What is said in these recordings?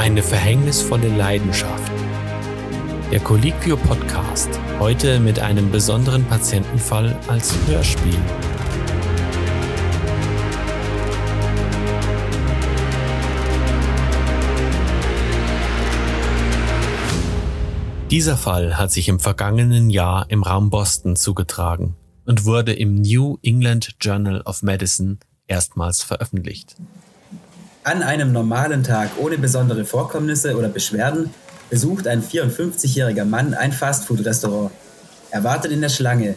Eine verhängnisvolle Leidenschaft. Der Colliquio Podcast, heute mit einem besonderen Patientenfall als Hörspiel. Dieser Fall hat sich im vergangenen Jahr im Raum Boston zugetragen und wurde im New England Journal of Medicine erstmals veröffentlicht. An einem normalen Tag ohne besondere Vorkommnisse oder Beschwerden besucht ein 54-jähriger Mann ein Fastfood-Restaurant. Er wartet in der Schlange.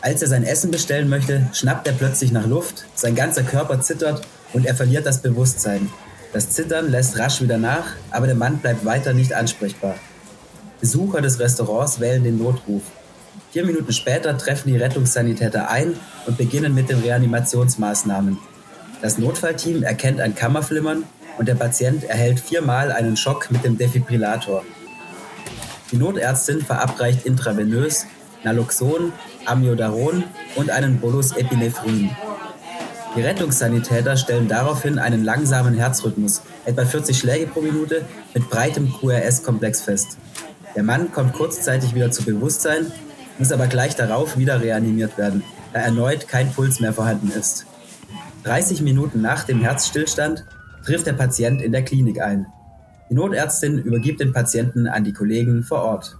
Als er sein Essen bestellen möchte, schnappt er plötzlich nach Luft, sein ganzer Körper zittert und er verliert das Bewusstsein. Das Zittern lässt rasch wieder nach, aber der Mann bleibt weiter nicht ansprechbar. Besucher des Restaurants wählen den Notruf. Vier Minuten später treffen die Rettungssanitäter ein und beginnen mit den Reanimationsmaßnahmen. Das Notfallteam erkennt ein Kammerflimmern und der Patient erhält viermal einen Schock mit dem Defibrillator. Die Notärztin verabreicht intravenös Naloxon, Amiodaron und einen Bolus Epinephrin. Die Rettungssanitäter stellen daraufhin einen langsamen Herzrhythmus, etwa 40 Schläge pro Minute, mit breitem QRS-Komplex fest. Der Mann kommt kurzzeitig wieder zu Bewusstsein, muss aber gleich darauf wieder reanimiert werden, da erneut kein Puls mehr vorhanden ist. 30 Minuten nach dem Herzstillstand trifft der Patient in der Klinik ein. Die Notärztin übergibt den Patienten an die Kollegen vor Ort.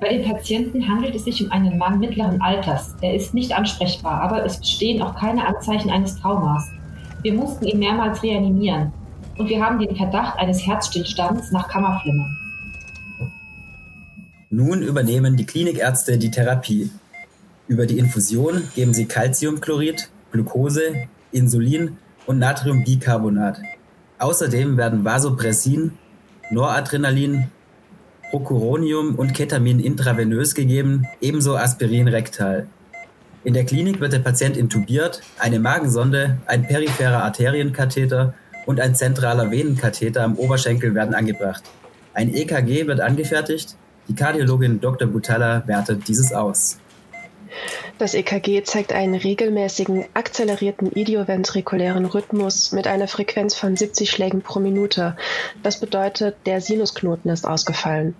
Bei dem Patienten handelt es sich um einen Mann mittleren Alters. Er ist nicht ansprechbar, aber es bestehen auch keine Anzeichen eines Traumas. Wir mussten ihn mehrmals reanimieren und wir haben den Verdacht eines Herzstillstands nach Kammerflimmern. Nun übernehmen die Klinikärzte die Therapie. Über die Infusion geben sie Calciumchlorid, Glucose, Insulin und Natriumbicarbonat. Außerdem werden Vasopressin, Noradrenalin, Procuronium und Ketamin intravenös gegeben, ebenso Aspirin rektal. In der Klinik wird der Patient intubiert, eine Magensonde, ein peripherer Arterienkatheter und ein zentraler Venenkatheter am Oberschenkel werden angebracht. Ein EKG wird angefertigt, die Kardiologin Dr. Butala wertet dieses aus. Das EKG zeigt einen regelmäßigen, akzelerierten idioventrikulären Rhythmus mit einer Frequenz von 70 Schlägen pro Minute. Das bedeutet, der Sinusknoten ist ausgefallen.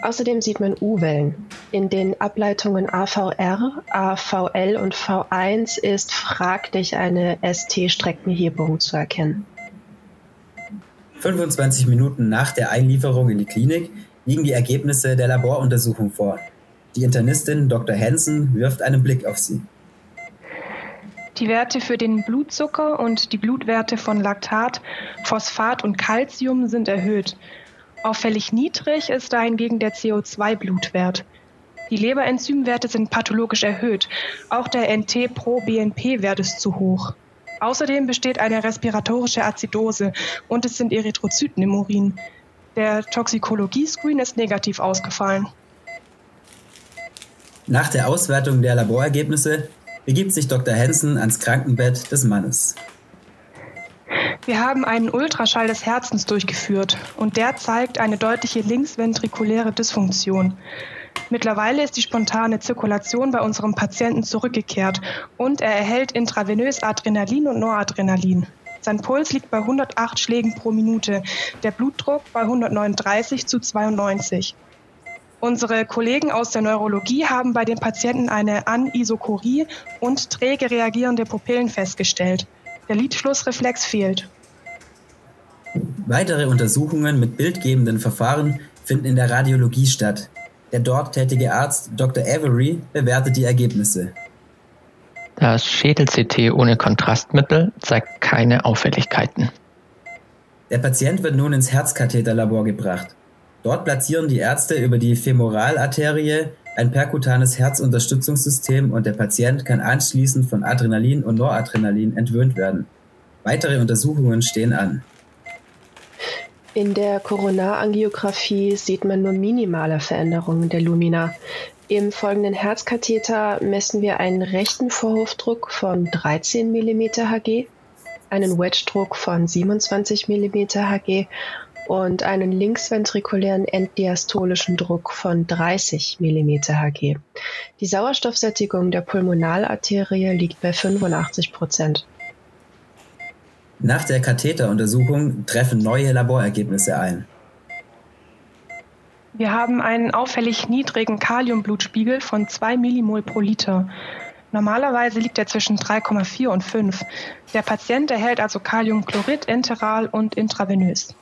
Außerdem sieht man U-Wellen. In den Ableitungen AVR, AVL und V1 ist fraglich eine ST-Streckenhebung zu erkennen. 25 Minuten nach der Einlieferung in die Klinik liegen die Ergebnisse der Laboruntersuchung vor. Die Internistin Dr. Hansen wirft einen Blick auf sie. Die Werte für den Blutzucker und die Blutwerte von Laktat, Phosphat und Calcium sind erhöht. Auffällig niedrig ist dahingegen der CO2-Blutwert. Die Leberenzymwerte sind pathologisch erhöht. Auch der NT-Pro-BNP-Wert ist zu hoch. Außerdem besteht eine respiratorische Azidose und es sind Erythrozyten im Urin. Der Toxikologie-Screen ist negativ ausgefallen. Nach der Auswertung der Laborergebnisse begibt sich Dr. Hansen ans Krankenbett des Mannes. Wir haben einen Ultraschall des Herzens durchgeführt und der zeigt eine deutliche linksventrikuläre Dysfunktion. Mittlerweile ist die spontane Zirkulation bei unserem Patienten zurückgekehrt und er erhält intravenös Adrenalin und Noradrenalin. Sein Puls liegt bei 108 Schlägen pro Minute, der Blutdruck bei 139 zu 92. Unsere Kollegen aus der Neurologie haben bei den Patienten eine Anisokorie und träge reagierende Pupillen festgestellt. Der Lidschlussreflex fehlt. Weitere Untersuchungen mit bildgebenden Verfahren finden in der Radiologie statt. Der dort tätige Arzt Dr. Avery bewertet die Ergebnisse. Das Schädel-CT ohne Kontrastmittel zeigt keine Auffälligkeiten. Der Patient wird nun ins Herzkatheterlabor gebracht. Dort platzieren die Ärzte über die Femoralarterie ein perkutanes Herzunterstützungssystem und der Patient kann anschließend von Adrenalin und Noradrenalin entwöhnt werden. Weitere Untersuchungen stehen an. In der Koronarangiographie sieht man nur minimale Veränderungen der Lumina. Im folgenden Herzkatheter messen wir einen rechten Vorhofdruck von 13 mm Hg, einen Wedge-Druck von 27 mm Hg und einen linksventrikulären enddiastolischen Druck von 30 mm Hg. Die Sauerstoffsättigung der Pulmonalarterie liegt bei 85 Prozent. Nach der Katheteruntersuchung treffen neue Laborergebnisse ein. Wir haben einen auffällig niedrigen Kaliumblutspiegel von 2 Millimol pro Liter. Normalerweise liegt er zwischen 3,4 und 5. Der Patient erhält also Kaliumchlorid enteral und intravenös.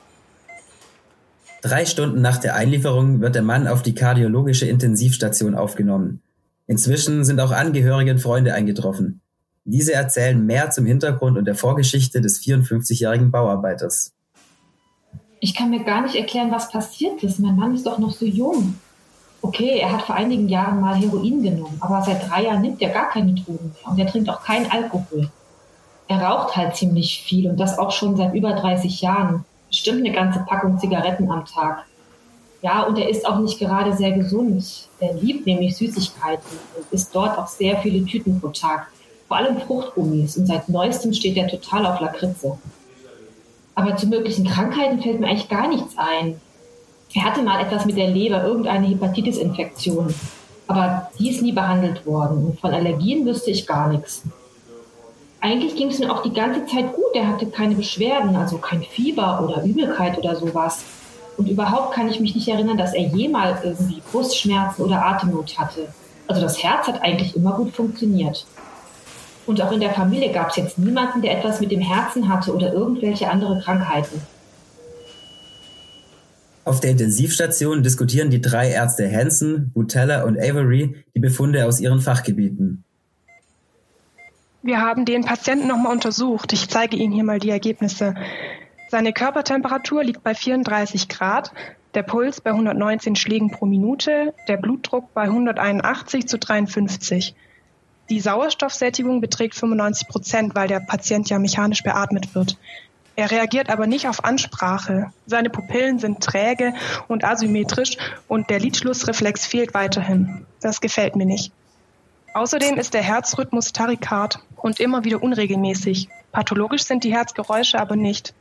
Drei Stunden nach der Einlieferung wird der Mann auf die kardiologische Intensivstation aufgenommen. Inzwischen sind auch Angehörige und Freunde eingetroffen. Diese erzählen mehr zum Hintergrund und der Vorgeschichte des 54-jährigen Bauarbeiters. Ich kann mir gar nicht erklären, was passiert ist. Mein Mann ist doch noch so jung. Okay, er hat vor einigen Jahren mal Heroin genommen, aber seit drei Jahren nimmt er gar keine Drogen mehr und er trinkt auch keinen Alkohol. Er raucht halt ziemlich viel und das auch schon seit über 30 Jahren. Bestimmt eine ganze Packung Zigaretten am Tag. Ja, und er ist auch nicht gerade sehr gesund. Er liebt nämlich Süßigkeiten und isst dort auch sehr viele Tüten pro Tag. Vor allem Fruchtgummis und seit neuestem steht er total auf Lakritze. Aber zu möglichen Krankheiten fällt mir eigentlich gar nichts ein. Er hatte mal etwas mit der Leber, irgendeine Hepatitis-Infektion. Aber die ist nie behandelt worden. Und von Allergien wüsste ich gar nichts. Eigentlich ging es mir auch die ganze Zeit gut. Er hatte keine Beschwerden, also kein Fieber oder Übelkeit oder sowas. Und überhaupt kann ich mich nicht erinnern, dass er jemals irgendwie Brustschmerzen oder Atemnot hatte. Also das Herz hat eigentlich immer gut funktioniert. Und auch in der Familie gab es jetzt niemanden, der etwas mit dem Herzen hatte oder irgendwelche andere Krankheiten. Auf der Intensivstation diskutieren die drei Ärzte Hansen, Butella und Avery die Befunde aus ihren Fachgebieten. Wir haben den Patienten nochmal untersucht. Ich zeige Ihnen hier mal die Ergebnisse. Seine Körpertemperatur liegt bei 34 Grad, der Puls bei 119 Schlägen pro Minute, der Blutdruck bei 181 zu 53. Die Sauerstoffsättigung beträgt 95 Prozent, weil der Patient ja mechanisch beatmet wird. Er reagiert aber nicht auf Ansprache. Seine Pupillen sind träge und asymmetrisch und der Lidschlussreflex fehlt weiterhin. Das gefällt mir nicht. Außerdem ist der Herzrhythmus tarikard und immer wieder unregelmäßig. Pathologisch sind die Herzgeräusche aber nicht.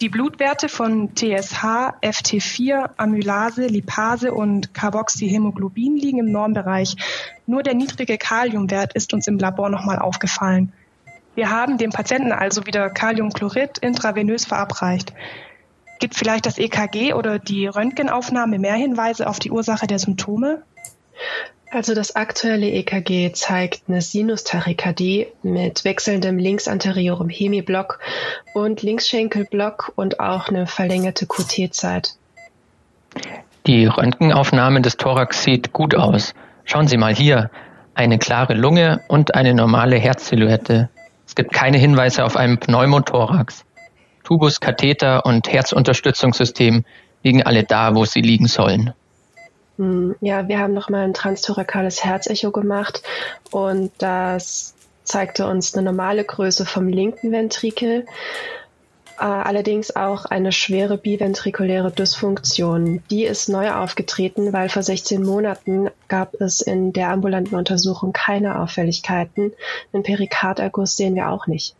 Die Blutwerte von TSH, FT4, Amylase, Lipase und Carboxyhämoglobin liegen im Normbereich. Nur der niedrige Kaliumwert ist uns im Labor nochmal aufgefallen. Wir haben dem Patienten also wieder Kaliumchlorid intravenös verabreicht. Gibt vielleicht das EKG oder die Röntgenaufnahme mehr Hinweise auf die Ursache der Symptome? Also das aktuelle EKG zeigt eine Sinustachykardie mit wechselndem linksanteriorem Hemiblock und Linksschenkelblock und auch eine verlängerte QT-Zeit. Die Röntgenaufnahme des Thorax sieht gut aus. Schauen Sie mal hier. Eine klare Lunge und eine normale Herzsilhouette. Es gibt keine Hinweise auf einen Pneumothorax. Tubus, Katheter und Herzunterstützungssystem liegen alle da, wo sie liegen sollen. Hm, ja, wir haben nochmal ein transthoracales Herzecho gemacht und das zeigte uns eine normale Größe vom linken Ventrikel, äh, allerdings auch eine schwere biventrikuläre Dysfunktion. Die ist neu aufgetreten, weil vor 16 Monaten gab es in der ambulanten Untersuchung keine Auffälligkeiten. Den Perikarderguss sehen wir auch nicht.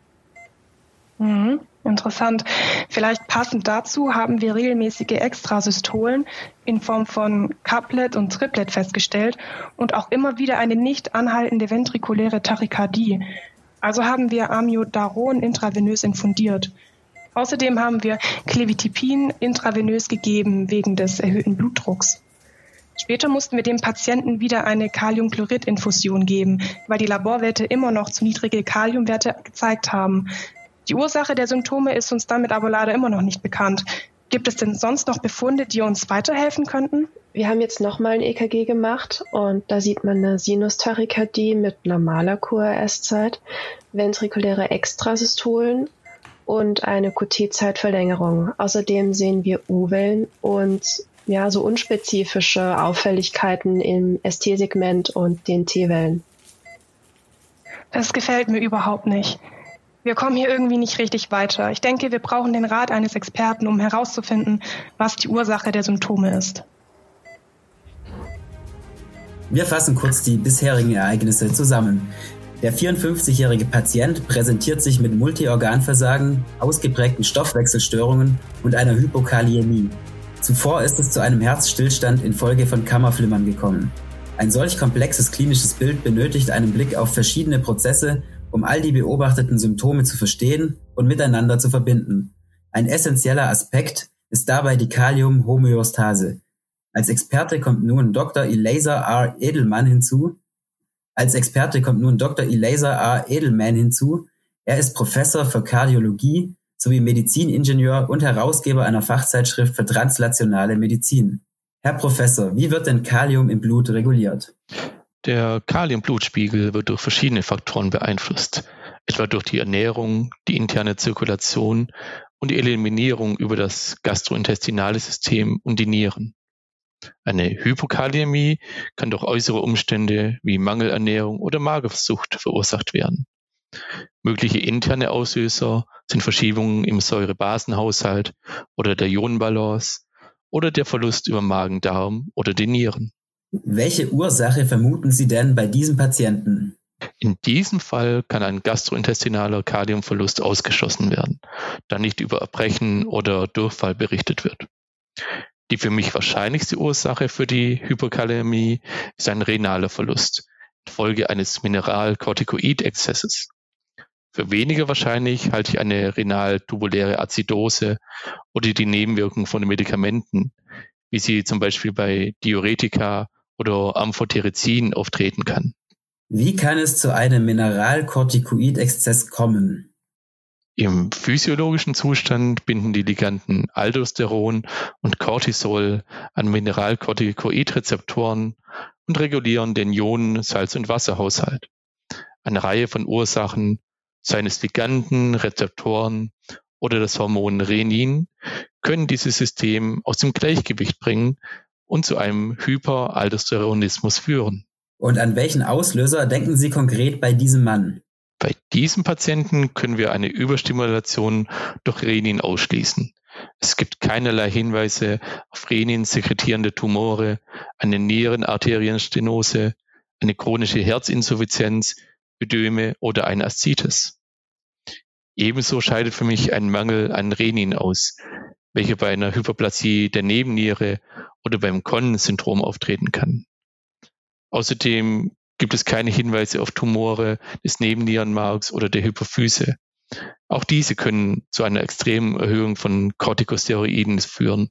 Mhm. Interessant. Vielleicht passend dazu haben wir regelmäßige Extrasystolen in Form von Couplet und Triplet festgestellt und auch immer wieder eine nicht anhaltende ventrikuläre Tachykardie. Also haben wir Amiodaron intravenös infundiert. Außerdem haben wir Clevitipin intravenös gegeben wegen des erhöhten Blutdrucks. Später mussten wir dem Patienten wieder eine Kaliumchlorid-Infusion geben, weil die Laborwerte immer noch zu niedrige Kaliumwerte gezeigt haben. Die Ursache der Symptome ist uns damit aber leider immer noch nicht bekannt. Gibt es denn sonst noch Befunde, die uns weiterhelfen könnten? Wir haben jetzt nochmal ein EKG gemacht und da sieht man eine Sinustachykardie mit normaler QRS-Zeit, ventrikuläre Extrasystolen und eine QT-Zeitverlängerung. Außerdem sehen wir U-Wellen und ja, so unspezifische Auffälligkeiten im ST-Segment und den T-Wellen. Das gefällt mir überhaupt nicht. Wir kommen hier irgendwie nicht richtig weiter. Ich denke, wir brauchen den Rat eines Experten, um herauszufinden, was die Ursache der Symptome ist. Wir fassen kurz die bisherigen Ereignisse zusammen. Der 54-jährige Patient präsentiert sich mit Multiorganversagen, ausgeprägten Stoffwechselstörungen und einer Hypokaliämie. Zuvor ist es zu einem Herzstillstand infolge von Kammerflimmern gekommen. Ein solch komplexes klinisches Bild benötigt einen Blick auf verschiedene Prozesse um all die beobachteten Symptome zu verstehen und miteinander zu verbinden. Ein essentieller Aspekt ist dabei die Kaliumhomöostase. Als Experte kommt nun Dr. Eliezer R. Edelmann hinzu. Als Experte kommt nun Dr. Eliezer R. Edelman hinzu. Er ist Professor für Kardiologie sowie Mediziningenieur und Herausgeber einer Fachzeitschrift für translationale Medizin. Herr Professor, wie wird denn Kalium im Blut reguliert? Der Kaliumblutspiegel wird durch verschiedene Faktoren beeinflusst, etwa durch die Ernährung, die interne Zirkulation und die Eliminierung über das gastrointestinale System und die Nieren. Eine Hypokaliämie kann durch äußere Umstände wie Mangelernährung oder Magersucht verursacht werden. Mögliche interne Auslöser sind Verschiebungen im Säurebasenhaushalt oder der Ionenbalance oder der Verlust über Magen-Darm oder die Nieren. Welche Ursache vermuten Sie denn bei diesem Patienten? In diesem Fall kann ein gastrointestinaler Kaliumverlust ausgeschlossen werden, da nicht über Erbrechen oder Durchfall berichtet wird. Die für mich wahrscheinlichste Ursache für die Hypokaliämie ist ein renaler Verlust infolge eines Mineralkortikoidexzesses. Für weniger wahrscheinlich halte ich eine renal-tubuläre Azidose oder die Nebenwirkung von Medikamenten, wie sie zum Beispiel bei Diuretika oder Amphotericin auftreten kann. Wie kann es zu einem Mineralkortikoidexzess kommen? Im physiologischen Zustand binden die Liganden Aldosteron und Cortisol an Mineralkortikoidrezeptoren und regulieren den Ionen-, Salz- und Wasserhaushalt. Eine Reihe von Ursachen, seien es Liganden, Rezeptoren oder das Hormon Renin, können dieses System aus dem Gleichgewicht bringen und zu einem Hyperaldosteronismus führen. Und an welchen Auslöser denken Sie konkret bei diesem Mann? Bei diesem Patienten können wir eine Überstimulation durch Renin ausschließen. Es gibt keinerlei Hinweise auf Renin sekretierende Tumore, eine Nierenarterienstenose, eine chronische Herzinsuffizienz, Ödeme oder eine Aszites. Ebenso scheidet für mich ein Mangel an Renin aus, welcher bei einer Hyperplasie der Nebenniere oder beim Connen-Syndrom auftreten kann. Außerdem gibt es keine Hinweise auf Tumore des Nebennierenmarks oder der Hypophyse. Auch diese können zu einer extremen Erhöhung von Corticosteroiden führen.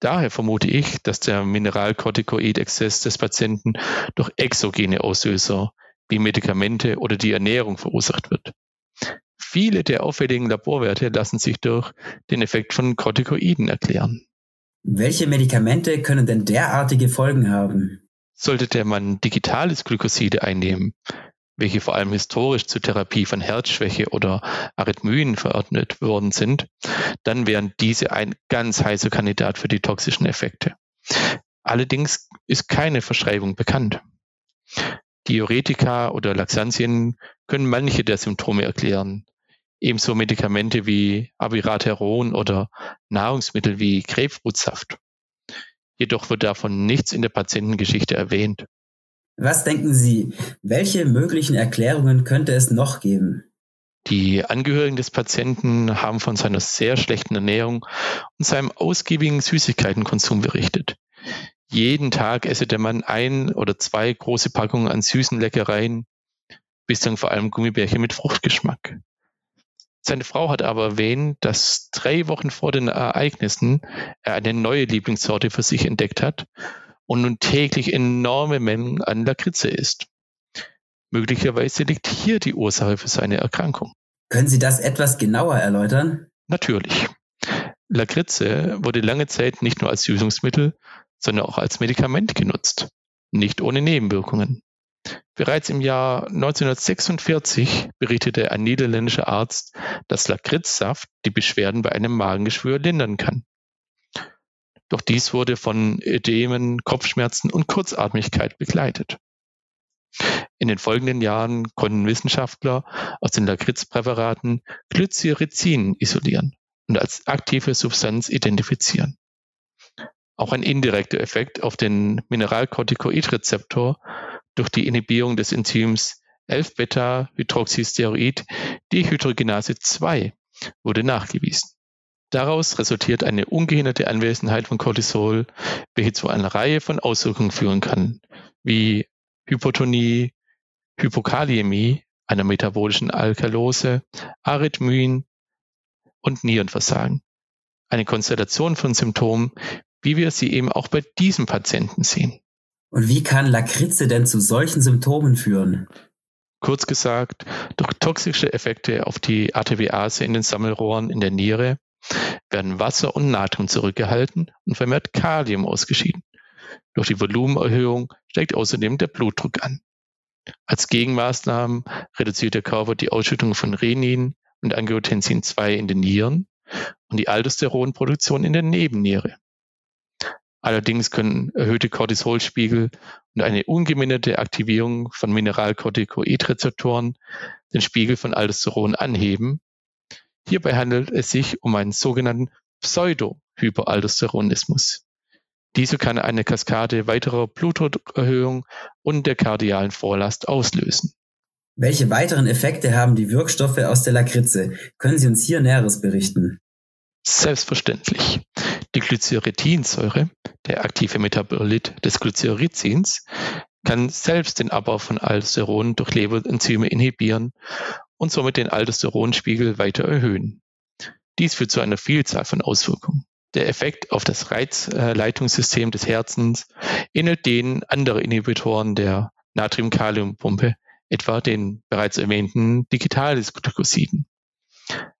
Daher vermute ich, dass der Mineralkortikoidexzess des Patienten durch exogene Auslöser wie Medikamente oder die Ernährung verursacht wird. Viele der auffälligen Laborwerte lassen sich durch den Effekt von Corticoiden erklären. Welche Medikamente können denn derartige Folgen haben? Sollte der Mann digitales Glykoside einnehmen, welche vor allem historisch zur Therapie von Herzschwäche oder Arrhythmien verordnet worden sind, dann wären diese ein ganz heißer Kandidat für die toxischen Effekte. Allerdings ist keine Verschreibung bekannt. Diuretika oder Laxantien können manche der Symptome erklären. Ebenso Medikamente wie Abiraterol oder Nahrungsmittel wie Grapefruitsaft. Jedoch wird davon nichts in der Patientengeschichte erwähnt. Was denken Sie, welche möglichen Erklärungen könnte es noch geben? Die Angehörigen des Patienten haben von seiner sehr schlechten Ernährung und seinem ausgiebigen Süßigkeitenkonsum berichtet. Jeden Tag esse der Mann ein oder zwei große Packungen an süßen Leckereien, bislang vor allem Gummibärchen mit Fruchtgeschmack. Seine Frau hat aber erwähnt, dass drei Wochen vor den Ereignissen er eine neue Lieblingssorte für sich entdeckt hat und nun täglich enorme Mengen an Lakritze isst. Möglicherweise liegt hier die Ursache für seine Erkrankung. Können Sie das etwas genauer erläutern? Natürlich. Lakritze wurde lange Zeit nicht nur als Süßungsmittel, sondern auch als Medikament genutzt, nicht ohne Nebenwirkungen. Bereits im Jahr 1946 berichtete ein niederländischer Arzt, dass Lakritzsaft die Beschwerden bei einem Magengeschwür lindern kann. Doch dies wurde von Ödemen, Kopfschmerzen und Kurzatmigkeit begleitet. In den folgenden Jahren konnten Wissenschaftler aus den Lakritzpräparaten Glycyrrhizin isolieren und als aktive Substanz identifizieren. Auch ein indirekter Effekt auf den Mineralkortikoidrezeptor durch die Inhibierung des Enzyms 11-Beta-Hydroxysteroid Dehydrogenase 2 wurde nachgewiesen. Daraus resultiert eine ungehinderte Anwesenheit von Cortisol, welche zu einer Reihe von Auswirkungen führen kann, wie Hypotonie, Hypokaliämie, einer metabolischen Alkalose, Arrhythmien und Nierenversagen. Eine Konstellation von Symptomen, wie wir sie eben auch bei diesem Patienten sehen. Und wie kann Lakritze denn zu solchen Symptomen führen? Kurz gesagt, durch toxische Effekte auf die ATBase in den Sammelrohren in der Niere werden Wasser und Natrium zurückgehalten und vermehrt Kalium ausgeschieden. Durch die Volumenerhöhung steigt außerdem der Blutdruck an. Als Gegenmaßnahmen reduziert der Körper die Ausschüttung von Renin und Angiotensin 2 in den Nieren und die Aldosteronproduktion in der Nebenniere. Allerdings können erhöhte Cortisolspiegel und eine ungeminderte Aktivierung von Mineralcorticoid-Rezeptoren den Spiegel von Aldosteron anheben. Hierbei handelt es sich um einen sogenannten Pseudo-Hyperaldosteronismus. Diese kann eine Kaskade weiterer Blutdruckerhöhung und der kardialen Vorlast auslösen. Welche weiteren Effekte haben die Wirkstoffe aus der Lakritze? Können Sie uns hier Näheres berichten? Selbstverständlich. Die Glyceritinsäure, der aktive Metabolit des Glycerizins, kann selbst den Abbau von Aldosteron durch Leberenzyme inhibieren und somit den Aldosteronspiegel weiter erhöhen. Dies führt zu einer Vielzahl von Auswirkungen. Der Effekt auf das Reizleitungssystem des Herzens ähnelt den anderen Inhibitoren der Natrium-Kalium-Pumpe, etwa den bereits erwähnten Digitalis-Glykosiden.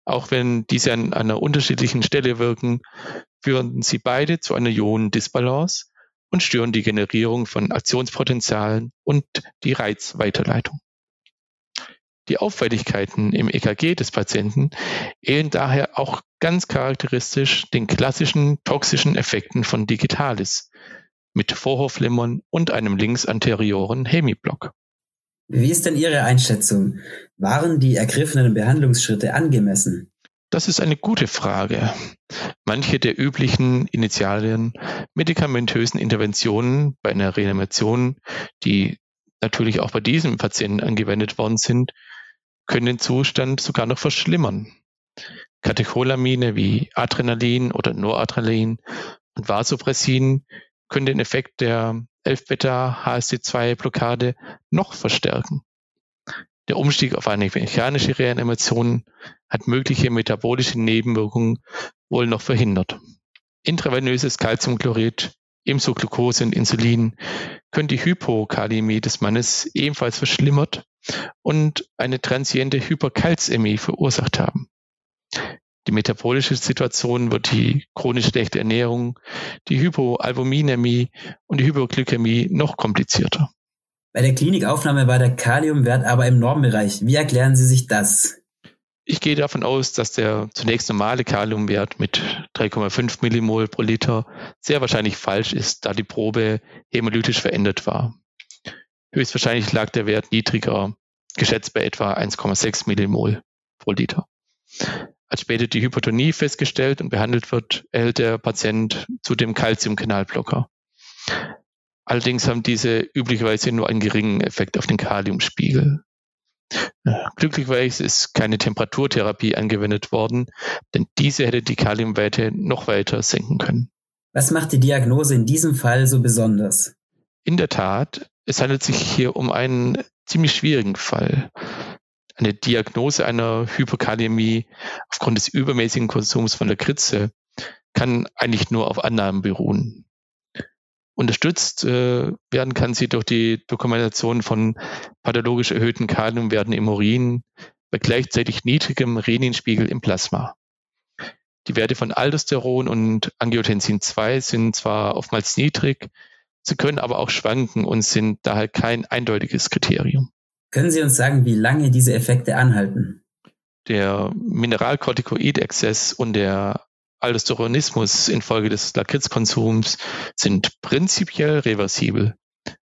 Auch wenn diese an einer unterschiedlichen Stelle wirken, führen sie beide zu einer Ionendisbalance und stören die Generierung von Aktionspotenzialen und die Reizweiterleitung. Die Auffälligkeiten im EKG des Patienten ähneln daher auch ganz charakteristisch den klassischen toxischen Effekten von Digitalis mit Vorhofflimmern und einem linksanterioren Hemiblock. Wie ist denn Ihre Einschätzung? Waren die ergriffenen Behandlungsschritte angemessen? Das ist eine gute Frage. Manche der üblichen initialen medikamentösen Interventionen bei einer Reanimation, die natürlich auch bei diesem Patienten angewendet worden sind, können den Zustand sogar noch verschlimmern. Katecholamine wie Adrenalin oder Noradrenalin und Vasopressin können den Effekt der 11-Beta-HSD2-Blockade noch verstärken. Der Umstieg auf eine mechanische Reanimation hat mögliche metabolische Nebenwirkungen wohl noch verhindert. Intravenöses Calciumchlorid, ebenso Glucose und Insulin können die Hypokalämie des Mannes ebenfalls verschlimmert und eine transiente Hyperkalzämie verursacht haben. Die metabolische Situation wird die chronisch schlechte Ernährung, die Hypoalbuminämie und die Hypoglykämie noch komplizierter. Bei der Klinikaufnahme war der Kaliumwert aber im Normbereich. Wie erklären Sie sich das? Ich gehe davon aus, dass der zunächst normale Kaliumwert mit 3,5 Millimol pro Liter sehr wahrscheinlich falsch ist, da die Probe hämolytisch verändert war. Höchstwahrscheinlich lag der Wert niedriger, geschätzt bei etwa 1,6 Millimol pro Liter. Als später die Hypotonie festgestellt und behandelt wird, erhält der Patient zudem Calciumkanalblocker. Allerdings haben diese üblicherweise nur einen geringen Effekt auf den Kaliumspiegel. Glücklicherweise ist keine Temperaturtherapie angewendet worden, denn diese hätte die Kaliumwerte noch weiter senken können. Was macht die Diagnose in diesem Fall so besonders? In der Tat, es handelt sich hier um einen ziemlich schwierigen Fall eine Diagnose einer Hypokaliämie aufgrund des übermäßigen Konsums von Lakritze kann eigentlich nur auf Annahmen beruhen. Unterstützt äh, werden kann sie durch die Dokumentation von pathologisch erhöhten Kaliumwerten im Urin bei gleichzeitig niedrigem Reninspiegel im Plasma. Die Werte von Aldosteron und Angiotensin 2 sind zwar oftmals niedrig, sie können aber auch schwanken und sind daher kein eindeutiges Kriterium. Können Sie uns sagen, wie lange diese Effekte anhalten? Der Mineralkortikoidexzess und der Aldosteronismus infolge des Lakritzkonsums sind prinzipiell reversibel,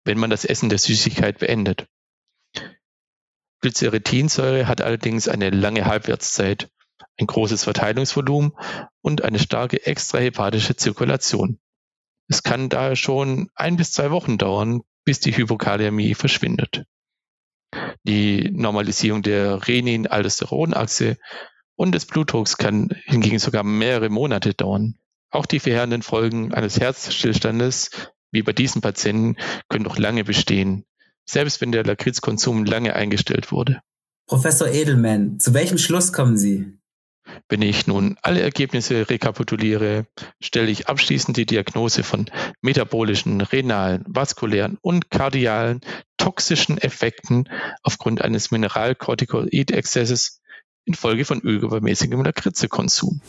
wenn man das Essen der Süßigkeit beendet. Glyceritinsäure hat allerdings eine lange Halbwertszeit, ein großes Verteilungsvolumen und eine starke extrahepatische Zirkulation. Es kann daher schon ein bis zwei Wochen dauern, bis die Hypokaliämie verschwindet die Normalisierung der Renin-Aldosteronachse und des Blutdrucks kann hingegen sogar mehrere Monate dauern. Auch die verheerenden Folgen eines Herzstillstandes, wie bei diesen Patienten, können noch lange bestehen, selbst wenn der Lakritzkonsum lange eingestellt wurde. Professor Edelman, zu welchem Schluss kommen Sie? Wenn ich nun alle Ergebnisse rekapituliere, stelle ich abschließend die Diagnose von metabolischen, renalen, vaskulären und kardialen toxischen Effekten aufgrund eines Mineralkortikoid-Exzesses infolge von übermäßigem Lakritzekonsum.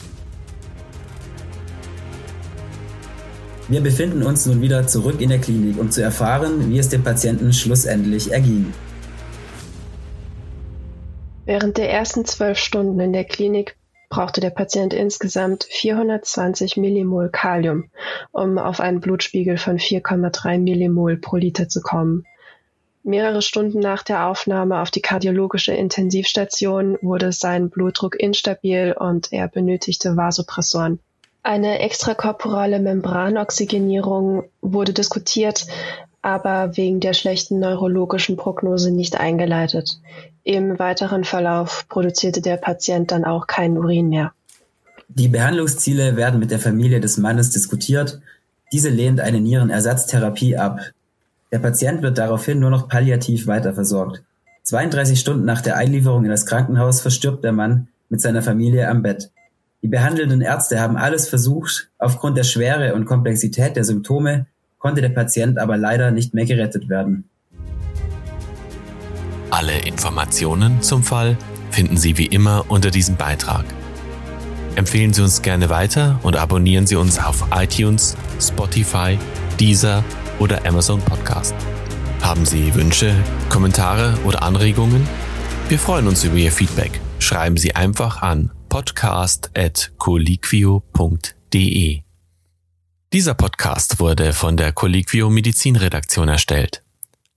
Wir befinden uns nun wieder zurück in der Klinik, um zu erfahren, wie es dem Patienten schlussendlich erging. Während der ersten zwölf Stunden in der Klinik brauchte der Patient insgesamt 420 Millimol Kalium, um auf einen Blutspiegel von 4,3 Millimol pro Liter zu kommen. Mehrere Stunden nach der Aufnahme auf die kardiologische Intensivstation wurde sein Blutdruck instabil und er benötigte Vasopressoren. Eine extrakorporale Membranoxygenierung wurde diskutiert, aber wegen der schlechten neurologischen Prognose nicht eingeleitet. Im weiteren Verlauf produzierte der Patient dann auch keinen Urin mehr. Die Behandlungsziele werden mit der Familie des Mannes diskutiert. Diese lehnt eine Nierenersatztherapie ab. Der Patient wird daraufhin nur noch palliativ weiterversorgt. 32 Stunden nach der Einlieferung in das Krankenhaus verstirbt der Mann mit seiner Familie am Bett. Die behandelnden Ärzte haben alles versucht. Aufgrund der Schwere und Komplexität der Symptome konnte der Patient aber leider nicht mehr gerettet werden. Alle Informationen zum Fall finden Sie wie immer unter diesem Beitrag. Empfehlen Sie uns gerne weiter und abonnieren Sie uns auf iTunes, Spotify, Deezer oder Amazon Podcast. Haben Sie Wünsche, Kommentare oder Anregungen? Wir freuen uns über Ihr Feedback. Schreiben Sie einfach an podcast.colliquio.de. Dieser Podcast wurde von der Colliquio Medizinredaktion erstellt.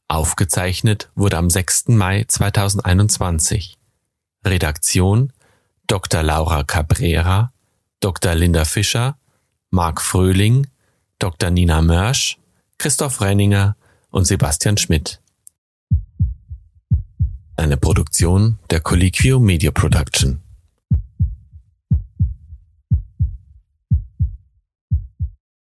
Aufgezeichnet wurde am 6. Mai 2021. Redaktion Dr. Laura Cabrera, Dr. Linda Fischer, Marc Fröhling, Dr. Nina Mörsch, Christoph Renninger und Sebastian Schmidt. Eine Produktion der Colliquio Media Production.